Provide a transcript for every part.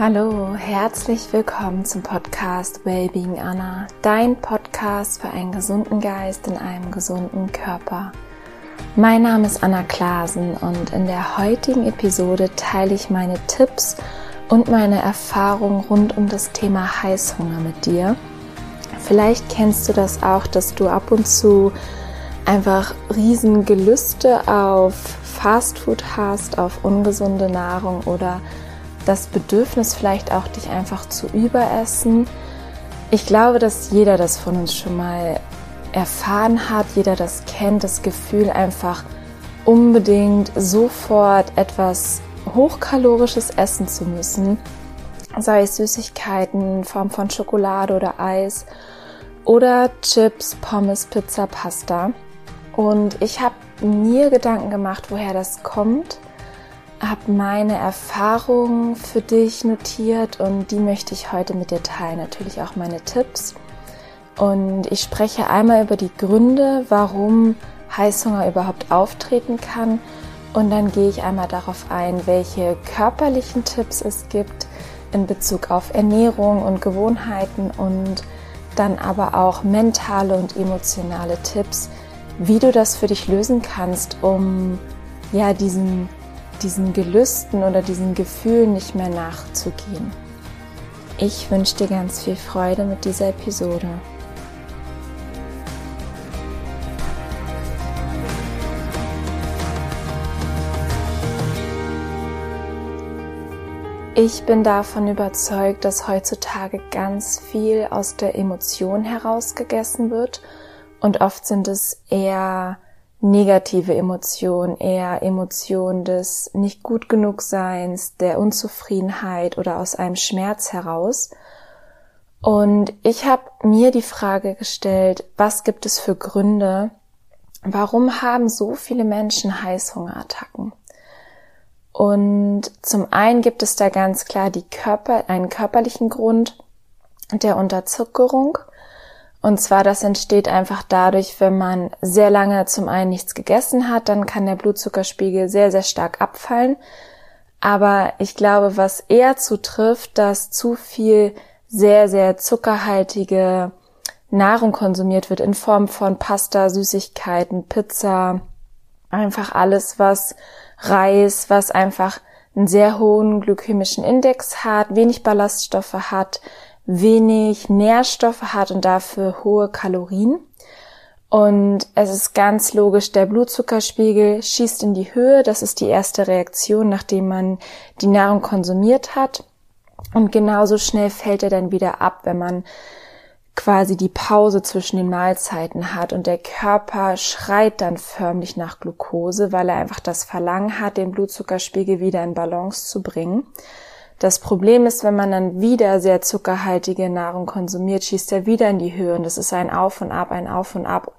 Hallo, herzlich willkommen zum Podcast Wellbeing Anna, dein Podcast für einen gesunden Geist in einem gesunden Körper. Mein Name ist Anna Klasen und in der heutigen Episode teile ich meine Tipps und meine Erfahrungen rund um das Thema Heißhunger mit dir. Vielleicht kennst du das auch, dass du ab und zu einfach riesen Gelüste auf Fastfood hast, auf ungesunde Nahrung oder das Bedürfnis vielleicht auch dich einfach zu überessen. Ich glaube, dass jeder das von uns schon mal erfahren hat, jeder das kennt, das Gefühl einfach unbedingt sofort etwas hochkalorisches essen zu müssen, sei es Süßigkeiten in Form von Schokolade oder Eis oder Chips, Pommes, Pizza, Pasta. Und ich habe mir Gedanken gemacht, woher das kommt, habe meine Erfahrungen für dich notiert und die möchte ich heute mit dir teilen. Natürlich auch meine Tipps. Und ich spreche einmal über die Gründe, warum Heißhunger überhaupt auftreten kann. Und dann gehe ich einmal darauf ein, welche körperlichen Tipps es gibt in Bezug auf Ernährung und Gewohnheiten und dann aber auch mentale und emotionale Tipps, wie du das für dich lösen kannst, um ja diesen, diesen Gelüsten oder diesen Gefühlen nicht mehr nachzugehen. Ich wünsche dir ganz viel Freude mit dieser Episode. Ich bin davon überzeugt, dass heutzutage ganz viel aus der Emotion heraus gegessen wird und oft sind es eher negative Emotionen, eher Emotionen des nicht gut genug Seins, der Unzufriedenheit oder aus einem Schmerz heraus. Und ich habe mir die Frage gestellt, was gibt es für Gründe, warum haben so viele Menschen Heißhungerattacken? Und zum einen gibt es da ganz klar die Körper, einen körperlichen Grund der Unterzuckerung. Und zwar, das entsteht einfach dadurch, wenn man sehr lange zum einen nichts gegessen hat, dann kann der Blutzuckerspiegel sehr, sehr stark abfallen. Aber ich glaube, was eher zutrifft, dass zu viel sehr, sehr zuckerhaltige Nahrung konsumiert wird in Form von Pasta, Süßigkeiten, Pizza, einfach alles, was Reis, was einfach einen sehr hohen glykämischen Index hat, wenig Ballaststoffe hat, wenig Nährstoffe hat und dafür hohe Kalorien. Und es ist ganz logisch, der Blutzuckerspiegel schießt in die Höhe. Das ist die erste Reaktion, nachdem man die Nahrung konsumiert hat. Und genauso schnell fällt er dann wieder ab, wenn man quasi die Pause zwischen den Mahlzeiten hat und der Körper schreit dann förmlich nach Glucose, weil er einfach das Verlangen hat, den Blutzuckerspiegel wieder in Balance zu bringen. Das Problem ist, wenn man dann wieder sehr zuckerhaltige Nahrung konsumiert, schießt er wieder in die Höhe und das ist ein Auf und Ab, ein Auf und Ab,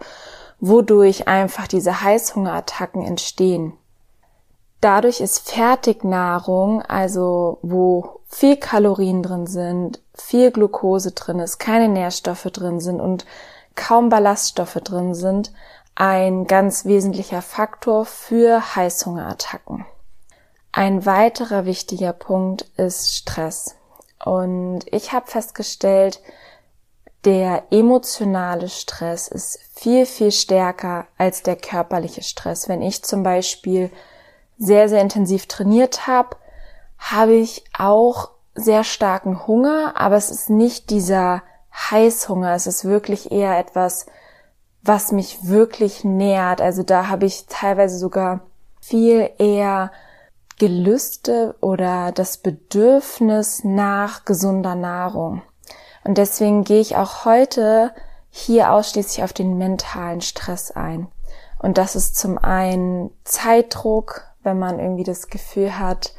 wodurch einfach diese Heißhungerattacken entstehen. Dadurch ist Fertignahrung, also wo viel Kalorien drin sind, viel Glucose drin ist, keine Nährstoffe drin sind und kaum Ballaststoffe drin sind, ein ganz wesentlicher Faktor für Heißhungerattacken. Ein weiterer wichtiger Punkt ist Stress. Und ich habe festgestellt, der emotionale Stress ist viel, viel stärker als der körperliche Stress. Wenn ich zum Beispiel sehr, sehr intensiv trainiert habe, habe ich auch sehr starken Hunger, aber es ist nicht dieser Heißhunger, es ist wirklich eher etwas, was mich wirklich nährt. Also da habe ich teilweise sogar viel eher Gelüste oder das Bedürfnis nach gesunder Nahrung. Und deswegen gehe ich auch heute hier ausschließlich auf den mentalen Stress ein. Und das ist zum einen Zeitdruck, wenn man irgendwie das Gefühl hat,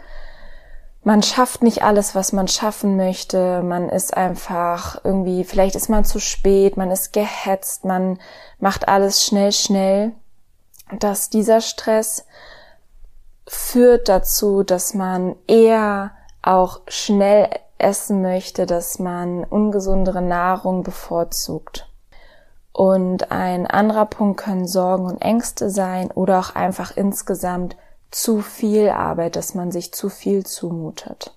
man schafft nicht alles, was man schaffen möchte. Man ist einfach irgendwie, vielleicht ist man zu spät, man ist gehetzt, man macht alles schnell, schnell. Dass dieser Stress führt dazu, dass man eher auch schnell essen möchte, dass man ungesundere Nahrung bevorzugt. Und ein anderer Punkt können Sorgen und Ängste sein oder auch einfach insgesamt zu viel Arbeit, dass man sich zu viel zumutet.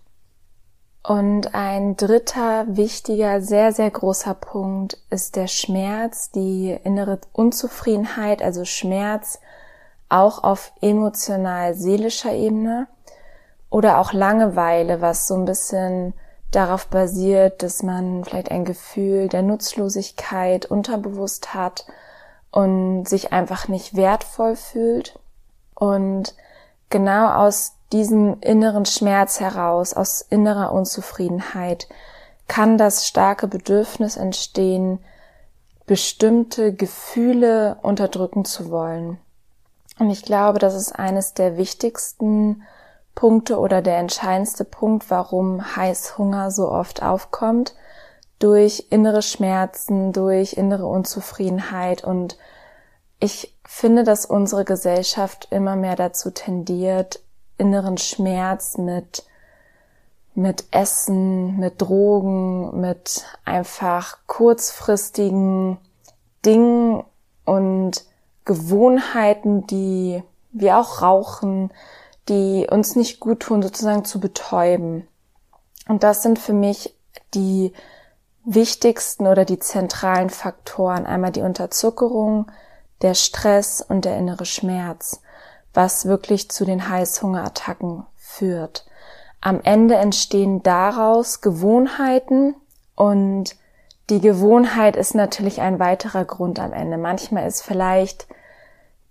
Und ein dritter wichtiger, sehr, sehr großer Punkt ist der Schmerz, die innere Unzufriedenheit, also Schmerz auch auf emotional-seelischer Ebene oder auch Langeweile, was so ein bisschen darauf basiert, dass man vielleicht ein Gefühl der Nutzlosigkeit unterbewusst hat und sich einfach nicht wertvoll fühlt. Und genau aus diesem inneren Schmerz heraus, aus innerer Unzufriedenheit, kann das starke Bedürfnis entstehen, bestimmte Gefühle unterdrücken zu wollen. Und ich glaube, das ist eines der wichtigsten Punkte oder der entscheidendste Punkt, warum Heißhunger so oft aufkommt, durch innere Schmerzen, durch innere Unzufriedenheit. Und ich finde, dass unsere Gesellschaft immer mehr dazu tendiert, inneren Schmerz mit mit Essen, mit Drogen, mit einfach kurzfristigen Dingen und Gewohnheiten, die wir auch rauchen, die uns nicht gut tun, sozusagen zu betäuben. Und das sind für mich die wichtigsten oder die zentralen Faktoren. Einmal die Unterzuckerung, der Stress und der innere Schmerz, was wirklich zu den Heißhungerattacken führt. Am Ende entstehen daraus Gewohnheiten und die Gewohnheit ist natürlich ein weiterer Grund am Ende. Manchmal ist vielleicht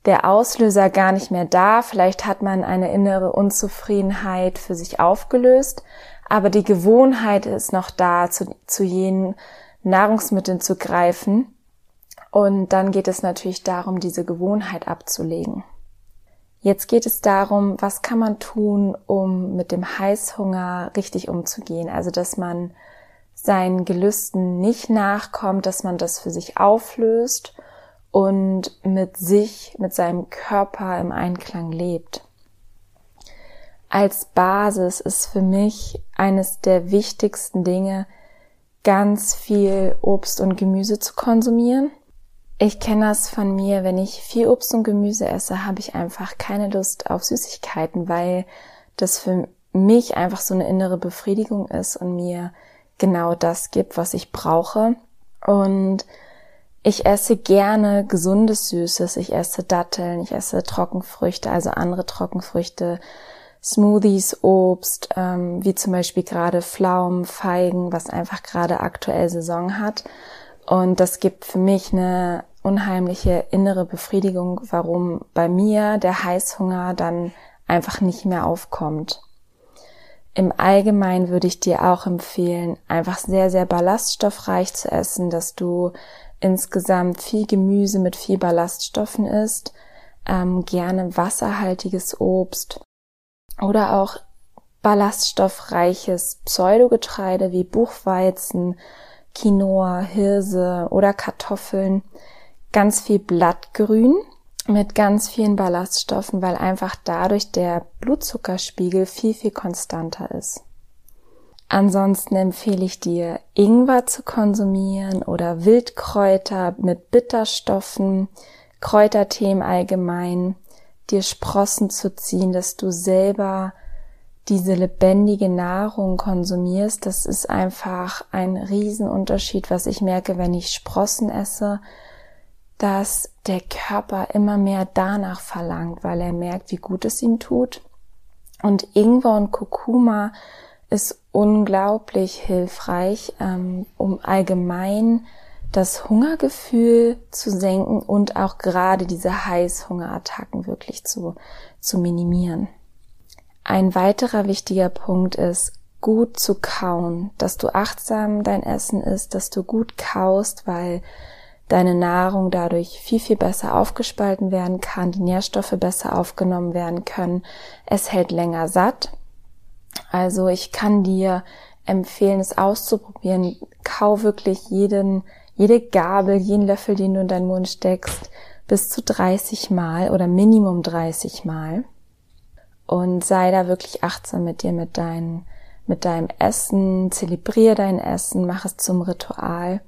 der Auslöser gar nicht mehr da. Vielleicht hat man eine innere Unzufriedenheit für sich aufgelöst, aber die Gewohnheit ist noch da, zu, zu jenen Nahrungsmitteln zu greifen. Und dann geht es natürlich darum, diese Gewohnheit abzulegen. Jetzt geht es darum, was kann man tun, um mit dem Heißhunger richtig umzugehen. Also, dass man seinen Gelüsten nicht nachkommt, dass man das für sich auflöst und mit sich, mit seinem Körper im Einklang lebt. Als Basis ist für mich eines der wichtigsten Dinge, ganz viel Obst und Gemüse zu konsumieren. Ich kenne das von mir, wenn ich viel Obst und Gemüse esse, habe ich einfach keine Lust auf Süßigkeiten, weil das für mich einfach so eine innere Befriedigung ist und mir genau das gibt, was ich brauche. Und ich esse gerne gesundes Süßes. Ich esse Datteln, ich esse Trockenfrüchte, also andere Trockenfrüchte, Smoothies, Obst, ähm, wie zum Beispiel gerade Pflaumen, Feigen, was einfach gerade aktuell Saison hat. Und das gibt für mich eine unheimliche innere Befriedigung, warum bei mir der Heißhunger dann einfach nicht mehr aufkommt. Im Allgemeinen würde ich dir auch empfehlen, einfach sehr, sehr ballaststoffreich zu essen, dass du insgesamt viel Gemüse mit viel Ballaststoffen isst, ähm, gerne wasserhaltiges Obst oder auch ballaststoffreiches Pseudogetreide wie Buchweizen, Quinoa, Hirse oder Kartoffeln, ganz viel Blattgrün mit ganz vielen Ballaststoffen, weil einfach dadurch der Blutzuckerspiegel viel, viel konstanter ist. Ansonsten empfehle ich dir, Ingwer zu konsumieren oder Wildkräuter mit Bitterstoffen, Kräutertee im Allgemeinen, dir Sprossen zu ziehen, dass du selber diese lebendige Nahrung konsumierst. Das ist einfach ein Riesenunterschied, was ich merke, wenn ich Sprossen esse, dass der Körper immer mehr danach verlangt, weil er merkt, wie gut es ihm tut. Und Ingwer und Kurkuma ist unglaublich hilfreich, ähm, um allgemein das Hungergefühl zu senken und auch gerade diese Heißhungerattacken wirklich zu, zu minimieren. Ein weiterer wichtiger Punkt ist, gut zu kauen, dass du achtsam dein Essen isst, dass du gut kaust, weil deine Nahrung dadurch viel, viel besser aufgespalten werden kann, die Nährstoffe besser aufgenommen werden können. Es hält länger satt also ich kann dir empfehlen, es auszuprobieren. Kau wirklich jeden, jede Gabel, jeden Löffel, den du in deinen Mund steckst, bis zu 30 Mal oder Minimum 30 Mal. Und sei da wirklich achtsam mit dir, mit deinem, mit deinem Essen, zelebrier dein Essen, mach es zum Ritual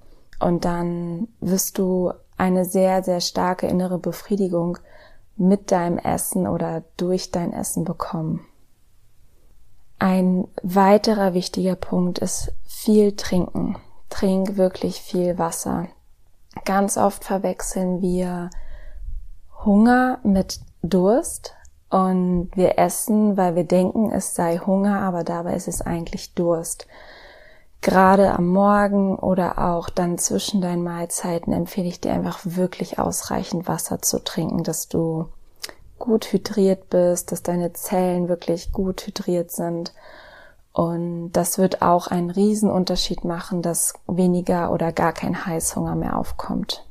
und dann wirst du eine sehr, sehr starke innere Befriedigung mit deinem Essen oder durch dein Essen bekommen. Ein weiterer wichtiger Punkt ist viel trinken. Trink wirklich viel Wasser. Ganz oft verwechseln wir Hunger mit Durst und wir essen, weil wir denken, es sei Hunger, aber dabei ist es eigentlich Durst. Gerade am Morgen oder auch dann zwischen deinen Mahlzeiten empfehle ich dir einfach wirklich ausreichend Wasser zu trinken, dass du gut hydriert bist, dass deine Zellen wirklich gut hydriert sind. Und das wird auch einen riesen Unterschied machen, dass weniger oder gar kein Heißhunger mehr aufkommt.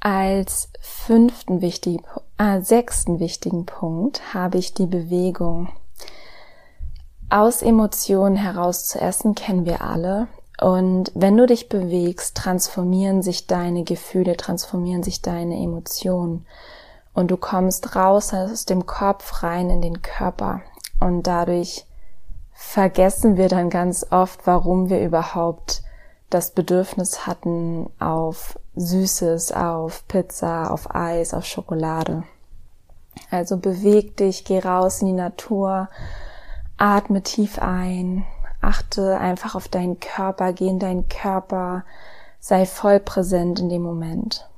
Als fünften wichtigen, äh, sechsten wichtigen Punkt habe ich die Bewegung. Aus Emotionen heraus zu essen kennen wir alle. Und wenn du dich bewegst, transformieren sich deine Gefühle, transformieren sich deine Emotionen. Und du kommst raus aus dem Kopf rein in den Körper. Und dadurch vergessen wir dann ganz oft, warum wir überhaupt das Bedürfnis hatten auf Süßes, auf Pizza, auf Eis, auf Schokolade. Also beweg dich, geh raus in die Natur, atme tief ein, achte einfach auf deinen Körper, geh in deinen Körper, sei voll präsent in dem Moment.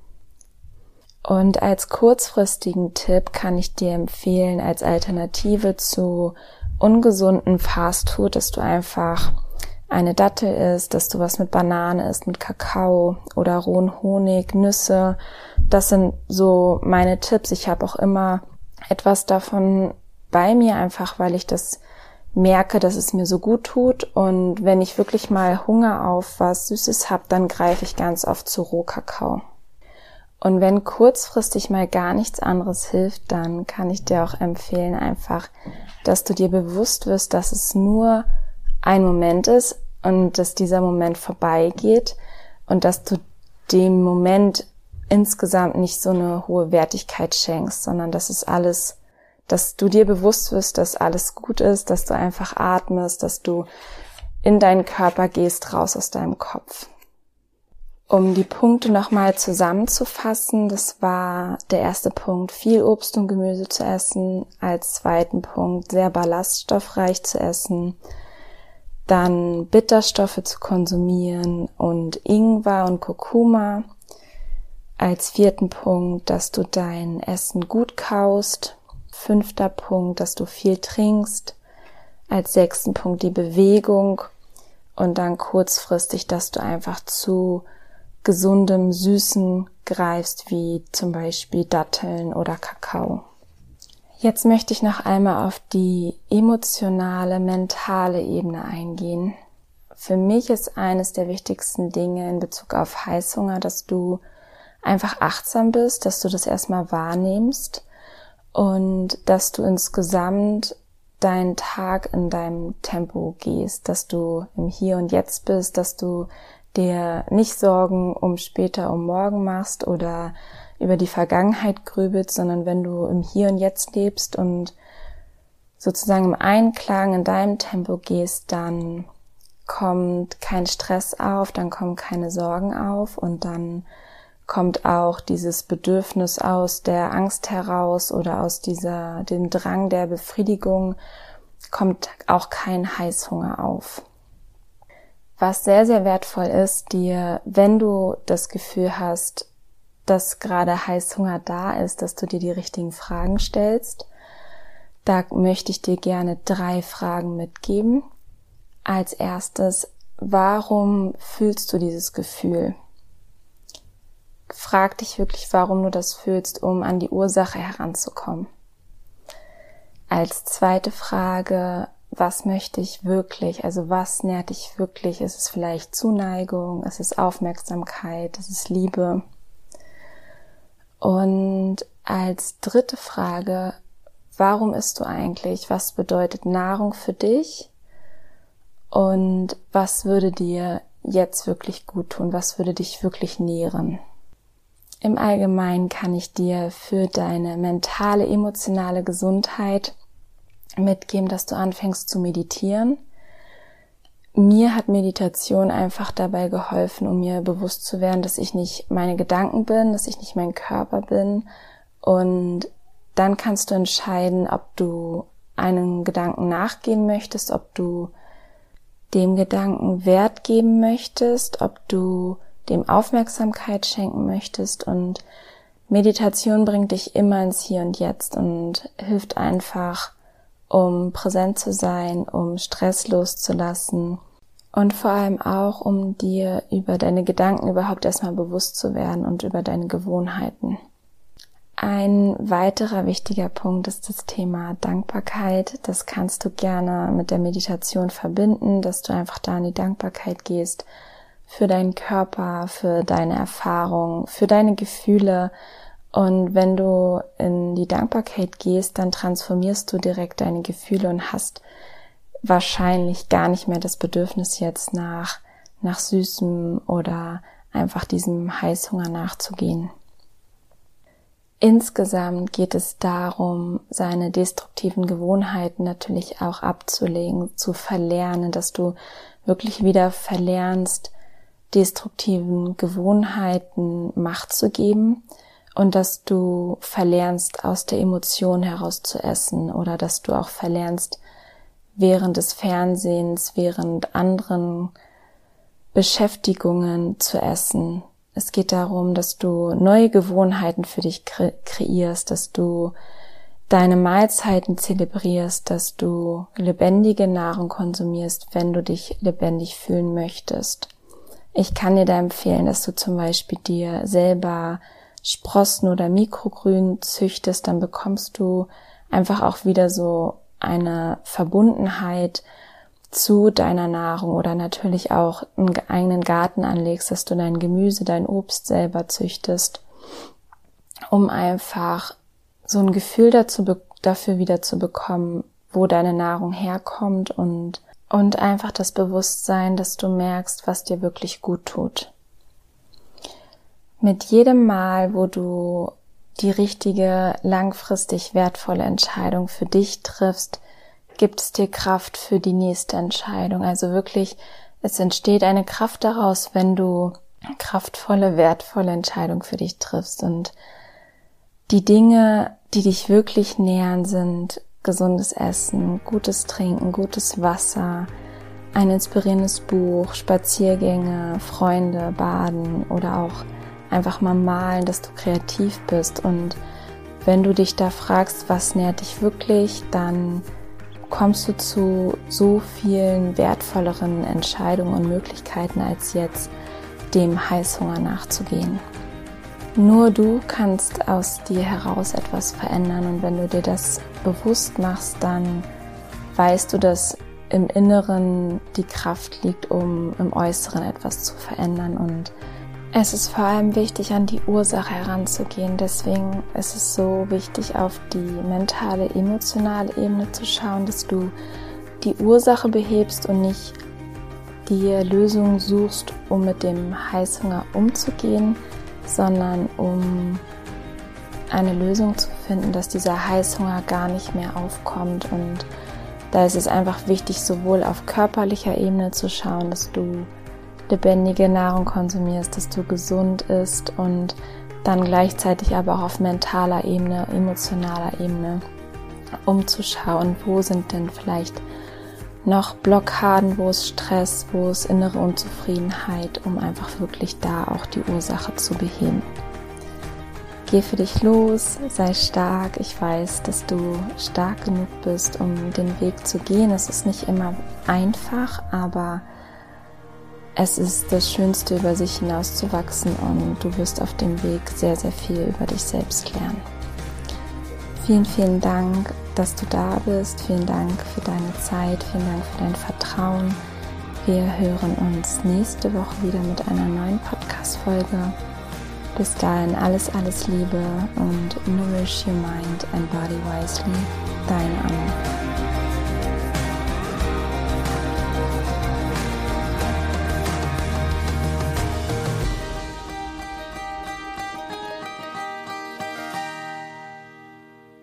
Und als kurzfristigen Tipp kann ich dir empfehlen, als Alternative zu ungesunden Fastfood, dass du einfach eine Dattel isst, dass du was mit Banane isst, mit Kakao oder rohen Honig, Nüsse. Das sind so meine Tipps. Ich habe auch immer etwas davon bei mir, einfach weil ich das merke, dass es mir so gut tut. Und wenn ich wirklich mal Hunger auf was Süßes habe, dann greife ich ganz oft zu Rohkakao. Und wenn kurzfristig mal gar nichts anderes hilft, dann kann ich dir auch empfehlen, einfach, dass du dir bewusst wirst, dass es nur ein Moment ist und dass dieser Moment vorbeigeht und dass du dem Moment insgesamt nicht so eine hohe Wertigkeit schenkst, sondern dass es alles, dass du dir bewusst wirst, dass alles gut ist, dass du einfach atmest, dass du in deinen Körper gehst, raus aus deinem Kopf. Um die Punkte nochmal zusammenzufassen, das war der erste Punkt, viel Obst und Gemüse zu essen, als zweiten Punkt sehr ballaststoffreich zu essen, dann Bitterstoffe zu konsumieren und Ingwer und Kurkuma. Als vierten Punkt, dass du dein Essen gut kaust. Fünfter Punkt, dass du viel trinkst. Als sechsten Punkt die Bewegung. Und dann kurzfristig, dass du einfach zu gesundem Süßen greifst, wie zum Beispiel Datteln oder Kakao. Jetzt möchte ich noch einmal auf die emotionale, mentale Ebene eingehen. Für mich ist eines der wichtigsten Dinge in Bezug auf Heißhunger, dass du einfach achtsam bist, dass du das erstmal wahrnimmst und dass du insgesamt deinen Tag in deinem Tempo gehst, dass du im Hier und Jetzt bist, dass du dir nicht Sorgen um später, um morgen machst oder über die Vergangenheit grübelst, sondern wenn du im Hier und Jetzt lebst und sozusagen im Einklang in deinem Tempo gehst, dann kommt kein Stress auf, dann kommen keine Sorgen auf und dann kommt auch dieses Bedürfnis aus der Angst heraus oder aus dieser, dem Drang der Befriedigung, kommt auch kein Heißhunger auf. Was sehr, sehr wertvoll ist, dir, wenn du das Gefühl hast, dass gerade Heißhunger da ist, dass du dir die richtigen Fragen stellst. Da möchte ich dir gerne drei Fragen mitgeben. Als erstes, warum fühlst du dieses Gefühl? Frag dich wirklich, warum du das fühlst, um an die Ursache heranzukommen. Als zweite Frage, was möchte ich wirklich? Also was nährt dich wirklich? Ist es vielleicht Zuneigung? Ist es Aufmerksamkeit? Ist es Liebe? Und als dritte Frage, warum isst du eigentlich? Was bedeutet Nahrung für dich? Und was würde dir jetzt wirklich gut tun? Was würde dich wirklich nähren? Im Allgemeinen kann ich dir für deine mentale, emotionale Gesundheit mitgeben, dass du anfängst zu meditieren mir hat Meditation einfach dabei geholfen, um mir bewusst zu werden, dass ich nicht meine Gedanken bin, dass ich nicht mein Körper bin. Und dann kannst du entscheiden, ob du einen Gedanken nachgehen möchtest, ob du dem Gedanken Wert geben möchtest, ob du dem Aufmerksamkeit schenken möchtest und Meditation bringt dich immer ins Hier und Jetzt und hilft einfach, um präsent zu sein, um Stress loszulassen und vor allem auch, um dir über deine Gedanken überhaupt erstmal bewusst zu werden und über deine Gewohnheiten. Ein weiterer wichtiger Punkt ist das Thema Dankbarkeit. Das kannst du gerne mit der Meditation verbinden, dass du einfach da in die Dankbarkeit gehst für deinen Körper, für deine Erfahrung, für deine Gefühle. Und wenn du in die Dankbarkeit gehst, dann transformierst du direkt deine Gefühle und hast wahrscheinlich gar nicht mehr das Bedürfnis jetzt nach, nach Süßem oder einfach diesem Heißhunger nachzugehen. Insgesamt geht es darum, seine destruktiven Gewohnheiten natürlich auch abzulegen, zu verlernen, dass du wirklich wieder verlernst, destruktiven Gewohnheiten Macht zu geben und dass du verlernst, aus der Emotion heraus zu essen oder dass du auch verlernst, während des Fernsehens, während anderen Beschäftigungen zu essen, es geht darum, dass du neue Gewohnheiten für dich kre kreierst, dass du deine Mahlzeiten zelebrierst, dass du lebendige Nahrung konsumierst, wenn du dich lebendig fühlen möchtest. Ich kann dir da empfehlen, dass du zum Beispiel dir selber Sprossen oder Mikrogrün züchtest, dann bekommst du einfach auch wieder so eine Verbundenheit zu deiner Nahrung oder natürlich auch einen eigenen Garten anlegst, dass du dein Gemüse, dein Obst selber züchtest, um einfach so ein Gefühl dazu, dafür wieder zu bekommen, wo deine Nahrung herkommt und, und einfach das Bewusstsein, dass du merkst, was dir wirklich gut tut. Mit jedem Mal, wo du die richtige, langfristig wertvolle Entscheidung für dich triffst, gibt es dir Kraft für die nächste Entscheidung. Also wirklich, es entsteht eine Kraft daraus, wenn du kraftvolle, wertvolle Entscheidung für dich triffst. Und die Dinge, die dich wirklich nähern, sind gesundes Essen, gutes Trinken, gutes Wasser, ein inspirierendes Buch, Spaziergänge, Freunde, Baden oder auch einfach mal malen, dass du kreativ bist. Und wenn du dich da fragst, was nährt dich wirklich, dann kommst du zu so vielen wertvolleren Entscheidungen und Möglichkeiten als jetzt dem Heißhunger nachzugehen. Nur du kannst aus dir heraus etwas verändern. Und wenn du dir das bewusst machst, dann weißt du, dass im Inneren die Kraft liegt, um im Äußeren etwas zu verändern. Und es ist vor allem wichtig, an die Ursache heranzugehen. Deswegen ist es so wichtig, auf die mentale, emotionale Ebene zu schauen, dass du die Ursache behebst und nicht die Lösung suchst, um mit dem Heißhunger umzugehen, sondern um eine Lösung zu finden, dass dieser Heißhunger gar nicht mehr aufkommt. Und da ist es einfach wichtig, sowohl auf körperlicher Ebene zu schauen, dass du lebendige Nahrung konsumierst, dass du gesund isst und dann gleichzeitig aber auch auf mentaler Ebene, emotionaler Ebene umzuschauen, wo sind denn vielleicht noch Blockaden, wo ist Stress, wo ist innere Unzufriedenheit, um einfach wirklich da auch die Ursache zu beheben. Geh für dich los, sei stark. Ich weiß, dass du stark genug bist, um den Weg zu gehen. Es ist nicht immer einfach, aber es ist das Schönste, über sich hinauszuwachsen und du wirst auf dem Weg sehr, sehr viel über dich selbst lernen. Vielen, vielen Dank, dass du da bist. Vielen Dank für deine Zeit. Vielen Dank für dein Vertrauen. Wir hören uns nächste Woche wieder mit einer neuen Podcast-Folge. Bis dahin alles, alles Liebe und nourish your mind and body wisely. Deine Anna.